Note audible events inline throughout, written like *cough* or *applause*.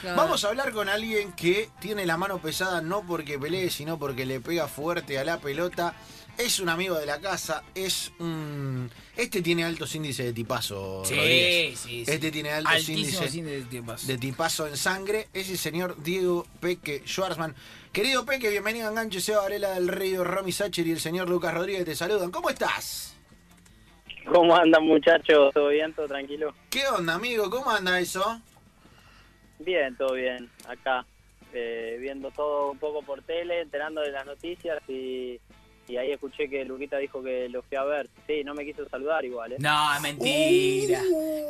Claro. Vamos a hablar con alguien que tiene la mano pesada no porque pelee, sino porque le pega fuerte a la pelota. Es un amigo de la casa, es un... Este tiene altos índices de tipazo, Rodríguez. Sí, sí, sí. Este tiene altos Altísimos índices de tipazo en sangre. Es el señor Diego Peque Schwarzman. Querido Peque, bienvenido a Enganche, Seba Varela del Río, Romy Sacher y el señor Lucas Rodríguez te saludan. ¿Cómo estás? ¿Cómo andan muchachos? ¿Todo bien? ¿Todo tranquilo? ¿Qué onda, amigo? ¿Cómo anda eso? Bien, todo bien. Acá, eh, viendo todo un poco por tele, enterando de las noticias y, y ahí escuché que Luquita dijo que lo fui a ver. Sí, no me quiso saludar igual, ¿eh? No, es mentira.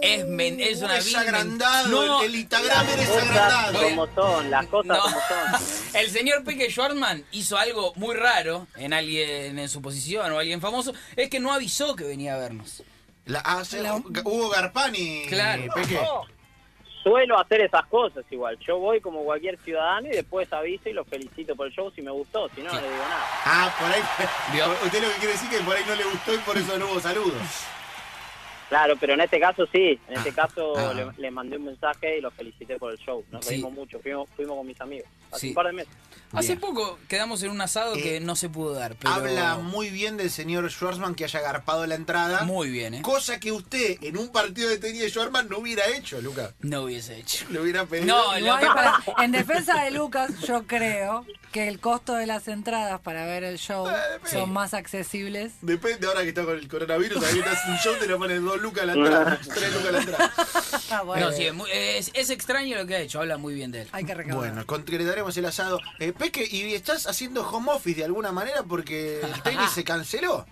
es, men- es una es agrandado, No, el, el Instagram Las eres cosas agrandado. como son, las cosas No. como son. *laughs* El señor Peque Schwartzman hizo algo muy raro en alguien en su posición o alguien famoso. Es que no avisó que venía a vernos. La, ah, sí, La- Hugo Garpani, Claro. Peque. Suelo hacer esas cosas igual. Yo voy como cualquier ciudadano y después aviso y los felicito por el show si me gustó, si no, no le digo nada. Ah, por ahí. *laughs* Usted lo que quiere decir es que por ahí no le gustó y por eso no hubo saludos. Claro, pero en este caso sí. En este caso ah. le, le mandé un mensaje y los felicité por el show. Nos Sí. reímos mucho, fuimos, fuimos con mis amigos. Hace Sí. un par de meses. Hace Bien. poco quedamos en un asado Eh, que no se pudo dar, pero Habla muy bien del señor Schwarzman que haya garpado la entrada. muy bien, ¿eh? Cosa que usted en un partido de tenis de Schwarzman no hubiera hecho, Lucas. No hubiese hecho. Le hubiera pedido. No, lo para- en defensa de Lucas, yo creo que el costo de las entradas para ver el show son más accesibles. Depende ahora que está con el coronavirus, ahí estás un show, te lo ponen dos lucas a la entrada, *laughs* tres lucas a la entrada. Ah, bueno, No, sí, es, muy- es- es extraño lo que ha hecho, habla muy bien de él. hay que recaudar. Bueno, concretaremos el asado. Eh, Peque, ¿y estás haciendo home office de alguna manera porque el tenis se canceló?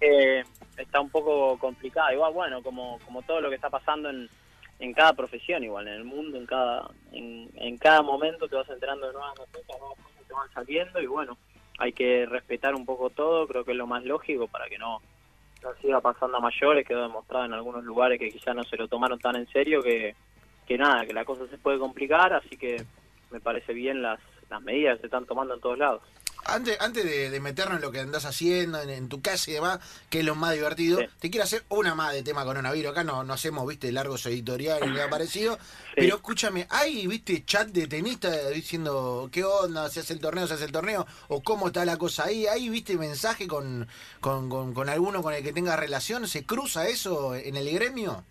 Eh, está un poco complicado. Igual, bueno, como, como todo lo que está pasando en, en cada profesión, igual, en el mundo, en cada, en, en cada momento te vas enterando de nuevas noticias, nuevas cosas te van saliendo y bueno, hay que respetar un poco todo, creo que es lo más lógico para que no, siga pasando a mayores, quedó demostrado en algunos lugares que quizás no se lo tomaron tan en serio que, que nada, que la cosa se puede complicar, así que me parece bien las, las medidas que se están tomando en todos lados. Antes, antes de, de meternos en lo que andás haciendo, en, en tu casa y demás, que es lo más divertido, Sí. te quiero hacer una más de tema coronavirus. Acá no, no hacemos, viste, largos editoriales ni nada *laughs* parecido. Pero escúchame, ¿hay, viste, chat de tenistas diciendo qué onda, se hace el torneo, se hace el torneo? ¿O cómo está la cosa ahí? ¿Hay, viste, mensaje con, con, con, con alguno con el que tenga relación? ¿Se cruza eso en el gremio?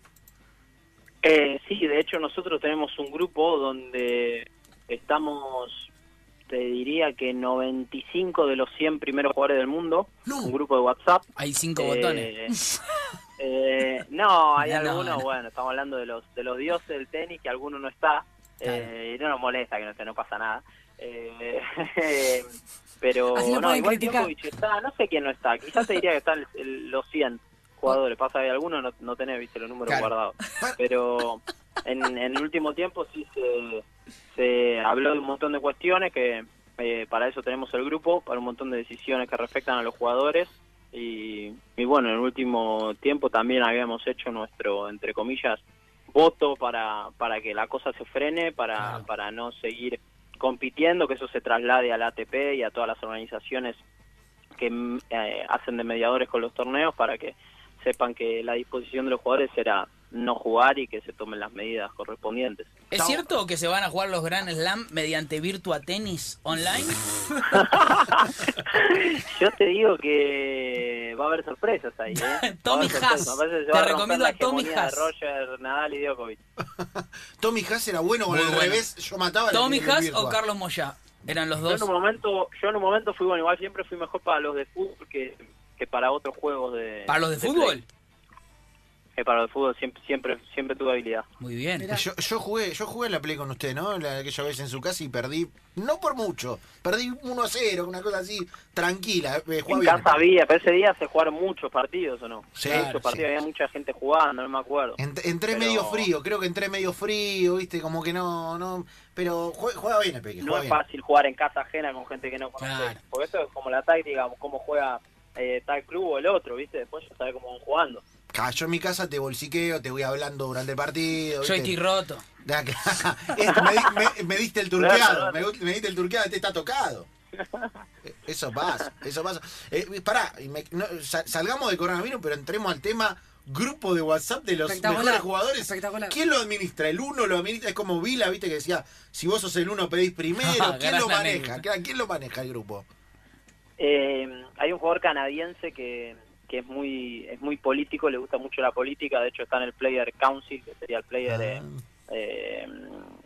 Eh, sí, de hecho nosotros tenemos un grupo donde estamos, te diría que 95 de los 100 primeros jugadores del mundo, No. un grupo de WhatsApp. Hay cinco Eh, botones. eh, no, hay No, no, algunos, no. bueno, estamos hablando de los de los dioses del tenis, que alguno no está, eh, y no nos molesta que no esté, no pasa nada. Eh, *laughs* pero no, igual está, no sé quién no está, quizás te diría que están los 100 jugadores, pasa que algunos no, no tenés, viste, los números Claro. guardados. Pero en, en el último tiempo sí se, se habló de un montón de cuestiones que eh, para eso tenemos el grupo, para un montón de decisiones que respectan a los jugadores. Y, y bueno, en el último tiempo también habíamos hecho nuestro, entre comillas, voto para, para que la cosa se frene, para, Claro. para no seguir compitiendo, que eso se traslade al ATP y a todas las organizaciones que eh, hacen de mediadores con los torneos para que sepan que la disposición de los jugadores será no jugar y que se tomen las medidas correspondientes. ¿Es cierto que se van a jugar los Grand Slam mediante Virtua Tennis online? *laughs* Yo te digo que va a haber sorpresas ahí. ¿eh? Tommy Haas. Te a recomiendo a Tommy Haas. de Roger, Nadal y Djokovic. *laughs* Tommy Haas era bueno con el bueno. revés, yo mataba. ¿Tommy Haas o Carlos Moya? Eran los Yo en dos. un momento, yo en un momento fui bueno, igual siempre fui mejor para los de fútbol que, que para otros juegos de. ¿Para los de fútbol? Para los de fútbol siempre, siempre, siempre tuve habilidad. Muy bien. Mirá. Yo, yo jugué, yo jugué la play con usted, ¿no? La, aquella vez en su casa y perdí, no por mucho, perdí 1 a 0, una cosa así, tranquila, eh, En bien. casa había, pero ese día se jugaron muchos partidos o no. Sí, muchos claro, partidos, sí. había mucha gente jugando, no me acuerdo. Ent- entré Pero- medio frío, creo que entré medio frío, viste, como que no, no, pero jue- juega bien el Peque, no juega es bien. fácil jugar en casa ajena con gente que no conoce. Claro. Porque eso es como la táctica, cómo juega eh, tal club o el otro, ¿viste? Después ya sabes cómo van jugando. Ah, yo en mi casa te bolsiqueo, te voy hablando durante el partido. Yo estoy roto. *laughs* Esto, me, di- me- me diste el turqueado, me, diste el turqueado, este está tocado. Eh, Eso pasa, eso pasa. Eh, pará, no, sa- salgamos de coronavirus, pero entremos al tema grupo de WhatsApp de los mejores jugadores. espectacular. ¿Quién lo administra? ¿El uno lo administra? Es como Vila, viste, que decía, si vos sos el uno pedís primero. *laughs* ¿Quién lo maneja? ¿Quién lo maneja el grupo? Eh, hay un jugador canadiense que, que es muy es muy político, le gusta mucho la política, de hecho está en el Player Council, que sería el player... eh, Ah. eh,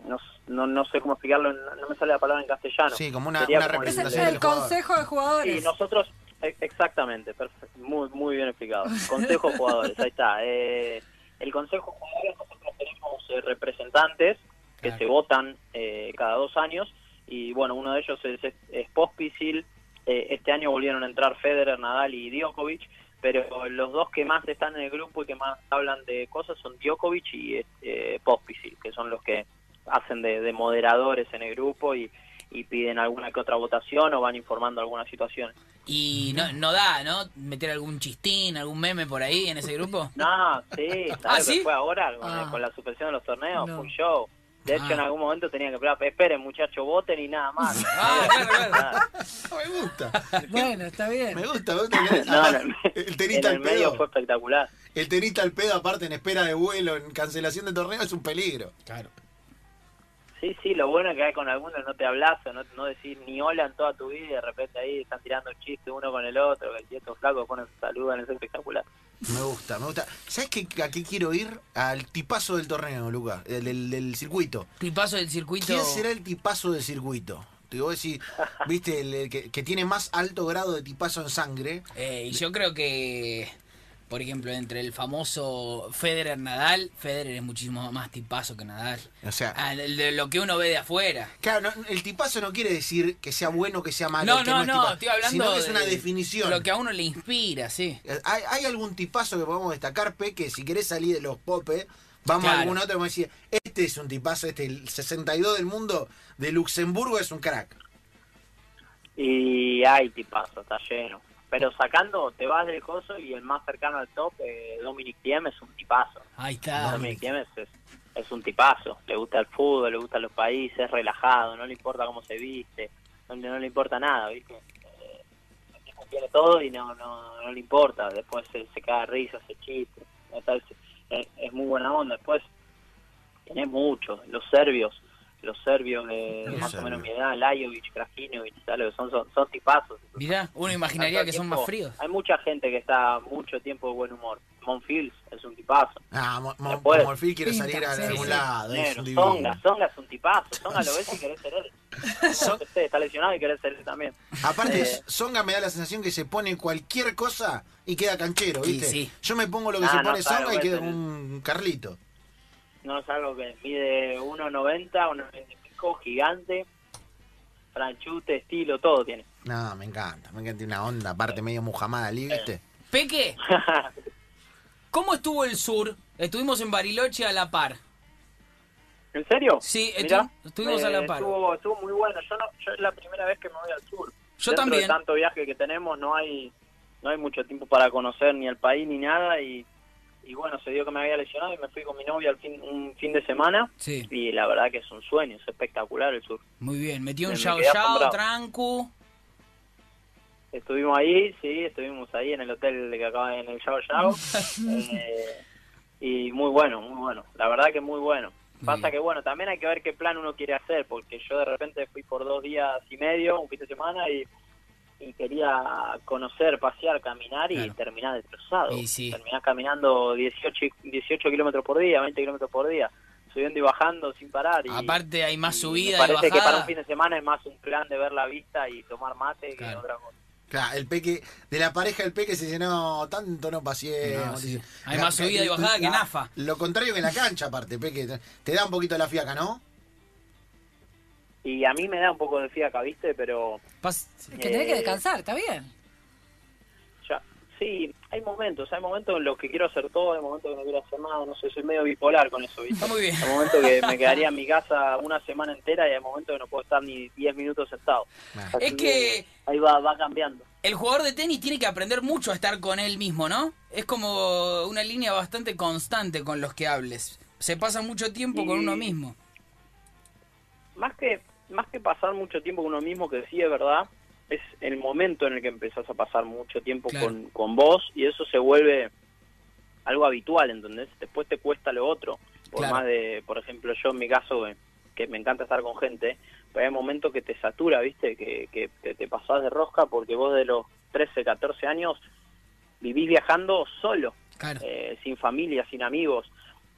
no, no, no sé cómo explicarlo, no, no me sale la palabra en castellano. Sí, como una, Sería como representación el del consejo de jugadores. Sí, nosotros, e- exactamente, perfecto, muy, muy bien explicado. Consejo de jugadores, ahí está. Eh, el consejo de jugadores, nosotros tenemos eh, representantes que Claro. se votan eh, cada dos años y bueno, uno de ellos es, es, es Pospisil. Eh, este año volvieron a entrar Federer, Nadal y Djokovic, pero los dos que más están en el grupo y que más hablan de cosas son Djokovic y eh, Pospisil, que son los que hacen de, de moderadores en el grupo y, y piden alguna que otra votación o van informando alguna situación. Y no, no da, ¿no? Meter algún chistín, algún meme por ahí en ese grupo. No, sí, ¿sabes *laughs* ¿Ah, sí? que fue ahora con, Ah. con la suspensión de los torneos? No. Fue un show. De hecho, Ah. en algún momento tenía que hablar, esperen muchachos, voten y nada más. *laughs* Ah. Nada. *laughs* Me gusta. Bueno, está bien. Me gusta, me gusta. *laughs* No, el, el tenista en al el medio pedo. fue espectacular. El tenista al pedo, aparte en espera de vuelo, en cancelación de torneo, es un peligro. Claro. Sí, sí, lo bueno es que hay con algunos no te hablas o no, no decís ni hola en toda tu vida y de repente ahí están tirando chistes uno con el otro, que estos flacos ponen saludan, es espectacular. Me gusta, me gusta. ¿Sabes qué, a qué quiero ir? Al tipazo del torneo, Lucas, el del, del circuito. Tipazo del circuito. ¿Quién será el tipazo del circuito? Te voy a decir, viste, el, el que, que tiene más alto grado de tipazo en sangre. Eh, y yo creo que, por ejemplo, entre el famoso Federer Nadal, Federer es muchísimo más tipazo que Nadal. O sea, Ah, de- de lo que uno ve de afuera. claro, no, el tipazo no quiere decir que sea bueno o que sea malo. No, que no, es no, tipa- estoy hablando Sino que es de una definición. Lo que a uno le inspira, sí. ¿Hay, hay algún tipazo que podamos destacar, Pe, que si querés salir de los popes, vamos a algún otro y vamos a decir, este es un tipazo, este el 62 del mundo de Luxemburgo es un crack. Y hay tipazo, está lleno. Pero sacando, te vas del coso y el más cercano al top, eh, Dominic Thiem, es un tipazo. Ahí está. Dominic Thiem es, es, es un tipazo. Le gusta el fútbol, le gustan los países, es relajado, no le importa cómo se viste, no, no le importa nada, ¿viste? Eh, tiene todo y no, no, no le importa. Después se, se caga risa, se chiste. Es, es- muy buena onda. Después tenés muchos. Los serbios, los serbios de Los más o menos mi edad, Lajovic, Krajinovic. Son, son, son tipazos. Mirá, uno imaginaría que son más fríos. Hay mucha gente que está mucho tiempo de buen humor. Monfils es un tipazo. Ah, Mo- Mo- Después- Morfil quiere Pinta, salir a sí, algún sí. lado, es Negro, un divino. Songa, Songa es un tipazo. Songa lo ves y *laughs* querés ser él. Son- No sé, está lesionado y querés ser él también. Aparte, Eh. Songa me da la sensación que se pone cualquier cosa y queda canchero, ¿viste? sí. Yo me pongo lo que Ah, se pone Songa y queda un Carlito. No es algo que mide 1.90, 1.90 y pico, gigante. Franchute, estilo, todo tiene. No, me encanta, me encanta una onda, aparte medio Muhammad Ali, ¿viste? Peque, *laughs* ¿cómo estuvo el sur? Estuvimos en Bariloche a la par. ¿En serio? Sí, Mirá, estu- estuvimos a la par. Estuvo, estuvo muy bueno. Yo, no, yo es la primera vez que me voy al sur. Yo Dentro también. de tanto viaje que tenemos, no hay no hay mucho tiempo para conocer ni el país ni nada. Y, y bueno, se dio que me había lesionado y me fui con mi novia al fin, un fin de semana. Sí, Y la verdad que es un sueño, es espectacular el sur. muy bien. Metió un Yao Yao, trancu. Estuvimos ahí, sí, estuvimos ahí en el hotel que acaba en el Yao Yao. *laughs* Eh, y muy bueno, muy bueno. La verdad que muy bueno. Pasa que bueno, también hay que ver qué plan uno quiere hacer, porque yo de repente fui por dos días y medio, un fin de semana, y, y quería conocer, pasear, caminar y Claro. terminar destrozado. Y sí. Terminás caminando 18, y- 18 kilómetros por día, 20 kilómetros por día, subiendo y bajando sin parar. Y, Aparte hay más y subida y parece que para un fin de semana es más un plan de ver la vista y tomar mate Claro. que otra cosa. Claro, el peque, de la pareja del peque se dice, no, tanto no paseemos. No, sí. Hay la- más subida y bajada que la- Nafa. Lo contrario que en la cancha, aparte, peque, te da un poquito la fiaca, ¿no? Y a mí me da un poco de fiaca, ¿viste? Pero Pas- Que tenés que Eh, descansar, está bien. ya, sí, hay momentos, hay momentos en los que quiero hacer todo, hay momentos que no quiero hacer nada, no sé, soy medio bipolar con eso, ¿viste? Está muy bien. Hay momentos que me quedaría en mi casa una semana entera y hay momentos que no puedo estar ni 10 minutos sentado. Ah. Es que ahí va, va cambiando. el jugador de tenis tiene que aprender mucho a estar con él mismo, ¿no? Es como una línea bastante constante con los que hables. Se pasa mucho tiempo con uno mismo. Más que, más que pasar mucho tiempo con uno mismo, que sí es verdad, es el momento en el que empezás a pasar mucho tiempo Claro. con, con vos y eso se vuelve algo habitual, ¿entendés? Después te cuesta lo otro. Por Claro. más de, por ejemplo, yo en mi caso, que me encanta estar con gente, pero hay momentos que te satura, ¿viste? Que, que, que te pasás de rosca porque vos de los 13, 14 años vivís viajando solo, Claro. eh, sin familia, sin amigos.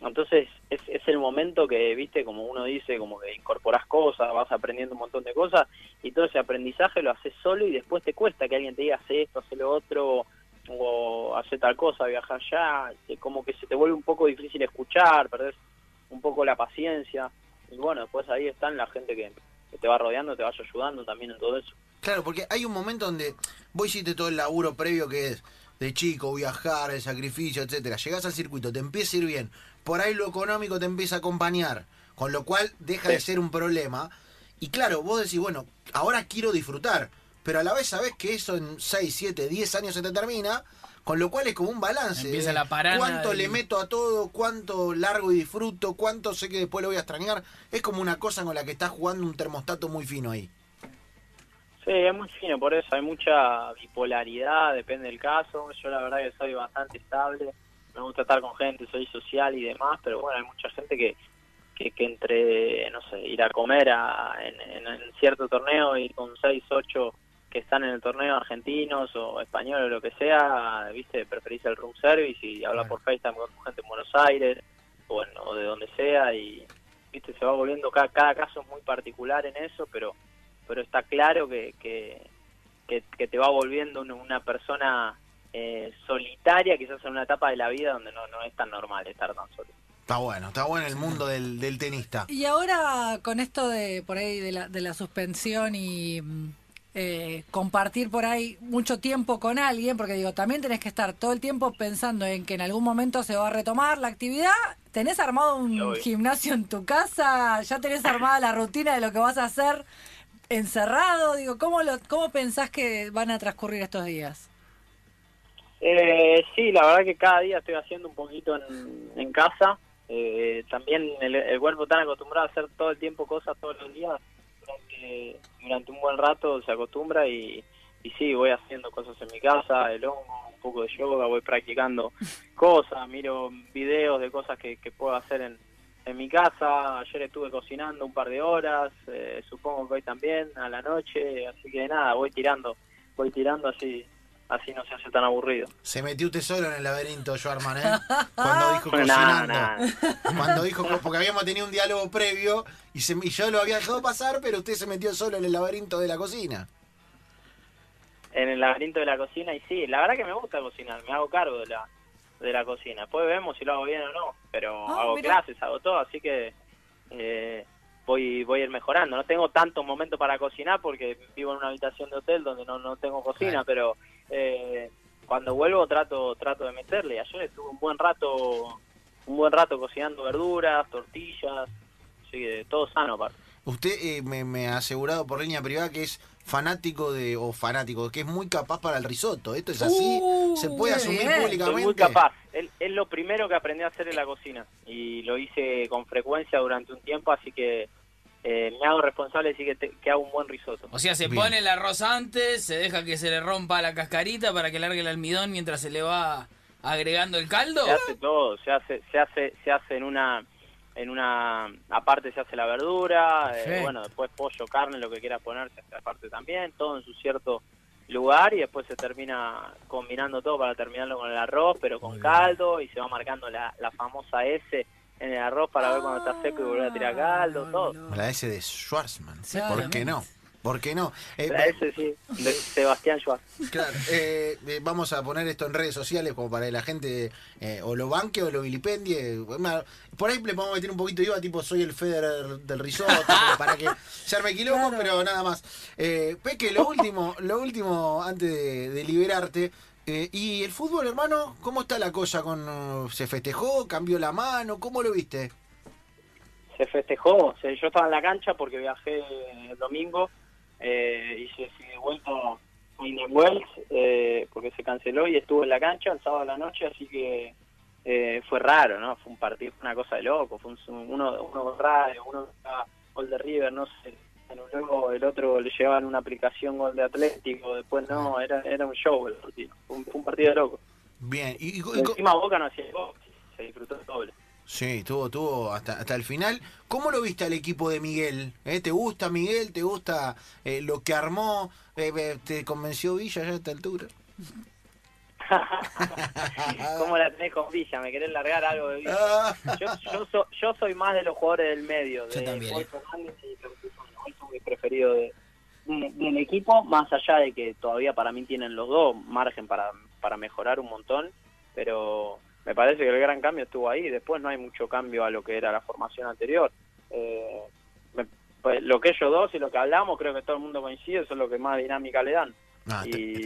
Entonces es, el momento que, viste, como uno dice, como que incorporás cosas, vas aprendiendo un montón de cosas y todo ese aprendizaje lo haces solo y después te cuesta que alguien te diga, hace esto, hace lo otro, o hace tal cosa, viajar allá, como que se te vuelve un poco difícil escuchar, perdés un poco la paciencia. Y bueno, después ahí están la gente que, que te va rodeando, te vaya ayudando también en todo eso. Claro, porque hay un momento donde vos hiciste todo el laburo previo que es de chico, viajar, el sacrificio, etcétera. Llegás al circuito, te empieza a ir bien. Por ahí lo económico te empieza a acompañar, con lo cual deja de ser un problema. Y claro, vos decís, bueno, ahora quiero disfrutar, pero a la vez sabés que eso en 6, 7, 10 años se te termina, con lo cual es como un balance. Empieza la parana ¿Cuánto del- le meto a todo? ¿Cuánto largo y disfruto? ¿Cuánto sé que después lo voy a extrañar? Es como una cosa con la que estás jugando un termostato muy fino ahí. Sí, es muy fino, por eso hay mucha bipolaridad, depende del caso. Yo la verdad que soy bastante estable, me gusta estar con gente, soy social y demás, pero bueno, hay mucha gente que, que, que entre, no sé, ir a comer a, en, en, en cierto torneo y con 6, 8 que están en el torneo argentinos o españoles o lo que sea, viste, preferís el room service y hablar por FaceTime con gente en Buenos Aires o, en- o de donde sea y, viste, se va volviendo, cada, cada caso es muy particular en eso, pero pero está claro que, que, que, que te va volviendo una, una persona eh, solitaria, quizás en una etapa de la vida donde no, no es tan normal estar tan solo. Está bueno, está bueno el mundo del, del tenista. Y ahora con esto de por ahí de la, de la suspensión y mm, eh, compartir por ahí mucho tiempo con alguien, porque digo, también tenés que estar todo el tiempo pensando en que en algún momento se va a retomar la actividad. ¿Tenés armado un Obvio. gimnasio en tu casa? ¿Ya tenés armada la rutina de lo que vas a hacer encerrado? Digo, ¿cómo, lo, cómo pensás que van a transcurrir estos días? Eh, sí, la verdad que cada día estoy haciendo un poquito en, en casa. Eh, también el, el cuerpo tan acostumbrado a hacer todo el tiempo cosas todos los días, durante, durante un buen rato se acostumbra y, y sí, voy haciendo cosas en mi casa, el hongo, un poco de yoga, voy practicando *laughs* cosas, miro videos de cosas que, que puedo hacer en, en mi casa. Ayer estuve cocinando un par de horas, eh, supongo que hoy también, a la noche, así que nada, voy tirando, voy tirando así, así no se hace tan aburrido. Se metió usted solo en el laberinto, Schwarman, ¿eh? *laughs* Cuando dijo cocinando. nada. Cuando dijo, porque habíamos tenido un diálogo previo y, se, y yo lo había dejado pasar, pero usted se metió solo en el laberinto de la cocina. en el laberinto de la cocina y sí, la verdad que me gusta cocinar, me hago cargo de la de la cocina. Después vemos si lo hago bien o no, pero Ah, hago mira. clases, hago todo, así que eh, voy voy a ir mejorando. No tengo tantos momentos para cocinar porque vivo en una habitación de hotel donde no, no tengo cocina, Claro. pero eh, cuando vuelvo trato trato de meterle. Ayer estuve un buen rato un buen rato cocinando verduras, tortillas, así que todo sano aparte. Usted eh, me, me ha asegurado por línea privada que es fanático de, o fanático, que es muy capaz para el risotto. ¿Esto es así? Uh, ¿Se puede asumir bien. Soy públicamente? muy capaz. Es, es lo primero que aprendí a hacer en la cocina y lo hice con frecuencia durante un tiempo, así que eh, me hago responsable de decir que, te- que hago un buen risotto. O sea, se Bien. pone el arroz antes, se deja que se le rompa la cascarita para que largue el almidón mientras se le va agregando el caldo. Se hace todo, se hace, se hace, se hace en una, en una, aparte se hace la verdura, eh, bueno, después pollo, carne, lo que quieras poner se hace aparte también, todo en su cierto lugar y después se termina combinando todo para terminarlo con el arroz, pero con caldo y se va marcando la, la famosa S en el arroz para ver cuando está seco y volver a tirar caldo, todo. La S de Schwarzman. ¿Por qué no? ¿Por qué no? Eh, S sí, de Sebastián Schwartz. Claro, eh, eh, vamos a poner esto en redes sociales como para que la gente eh, o lo banque o lo vilipendie. Bueno, Por ahí le podemos meter un poquito de IVA, tipo soy el Federer del risotto, *laughs* para que se arme quilombo, Claro. pero nada más. Eh, Peque, lo último, lo último antes de, de liberarte. eh, ¿Y el fútbol, hermano? ¿Cómo está la cosa? con ¿Se festejó? ¿Cambió la mano? ¿Cómo lo viste? se festejó. O sea, yo estaba en la cancha porque viajé el domingo eh, y se de vuelta Indian Wells eh, porque se canceló y estuve en la cancha el sábado a la noche, así que eh, fue raro, ¿no? Fue un partido, fue una cosa de loco. Fue un, uno, uno raro, uno gol de River, no sé. Luego el otro le llevaban una aplicación gol de Atlético, después no, era era un show el partido. Fue un, fue un partido de loco. Bien, y, y- y- Encima Boca no hacía gol, se disfrutó el doble. Sí, tuvo, tuvo hasta, hasta el final. ¿Cómo lo viste al equipo de Miguel? ¿Eh? ¿Te gusta Miguel? ¿Te gusta eh, lo que armó? Eh, eh, ¿Te convenció Villa ya a esta altura? *laughs* ¿Cómo la tenés con Villa? ¿Me querés largar algo de Villa? *laughs* Yo, yo, so- yo soy más de los jugadores del medio, Yo de también, Paul eh. Fernández y Campuzano. Hoy son mis preferidos de, de- del equipo, más allá de que todavía para mí tienen los dos margen para, para mejorar un montón, pero me parece que el gran cambio estuvo ahí. Después no hay mucho cambio a lo que era la formación anterior. Eh, me- pues, lo que ellos dos y lo que hablamos, creo que todo el mundo coincide, son lo que más dinámica le dan. Es y,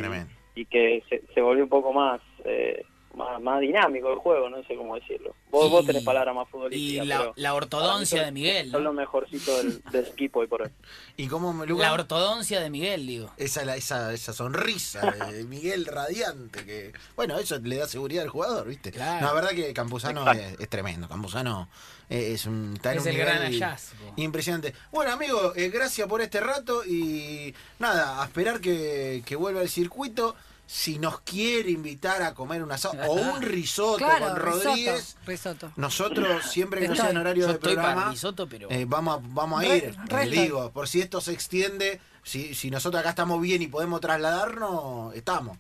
y que se, se volvió un poco más, eh, más más dinámico el juego, no sé cómo decirlo. Vos, Y- vos tenés palabras más Y futbolísticas. la, pero la ortodoncia de Miguel, Son ¿no? lo mejorcito del, *laughs* del equipo hoy por hoy. ¿Y cómo? La ortodoncia de Miguel, digo. esa, la- esa, esa sonrisa de *laughs* Miguel radiante que bueno eso le da seguridad al jugador viste Claro. no, la verdad que Campuzano es, es tremendo Campuzano es un está en Es un el gran hallazgo. impresionante bueno amigo eh, gracias por este rato y nada a esperar que, que vuelva el circuito si nos quiere invitar a comer un asado o un *laughs* risotto Claro, con Rodríguez risotto, risotto. nosotros siempre que no sea en horario Yo de estoy para programa risotto, pero... eh, vamos a, vamos a ir, re eh, estoy. digo, por si esto se extiende, si, si nosotros acá estamos bien y podemos trasladarnos, estamos.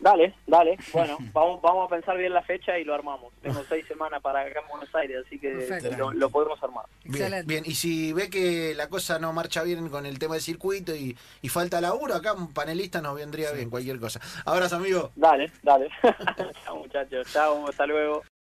Dale, dale. *laughs* Bueno, vamos, vamos a pensar bien la fecha y lo armamos. Tengo seis semanas para acá en Buenos Aires, así que lo, lo podemos armar. Bien, Excelente. bien, y si ve que la cosa no marcha bien con el tema del circuito y, y falta laburo, acá un panelista nos vendría bien, cualquier cosa. Abrazo, amigo. Dale, dale. *laughs* chao muchachos, chao, hasta luego.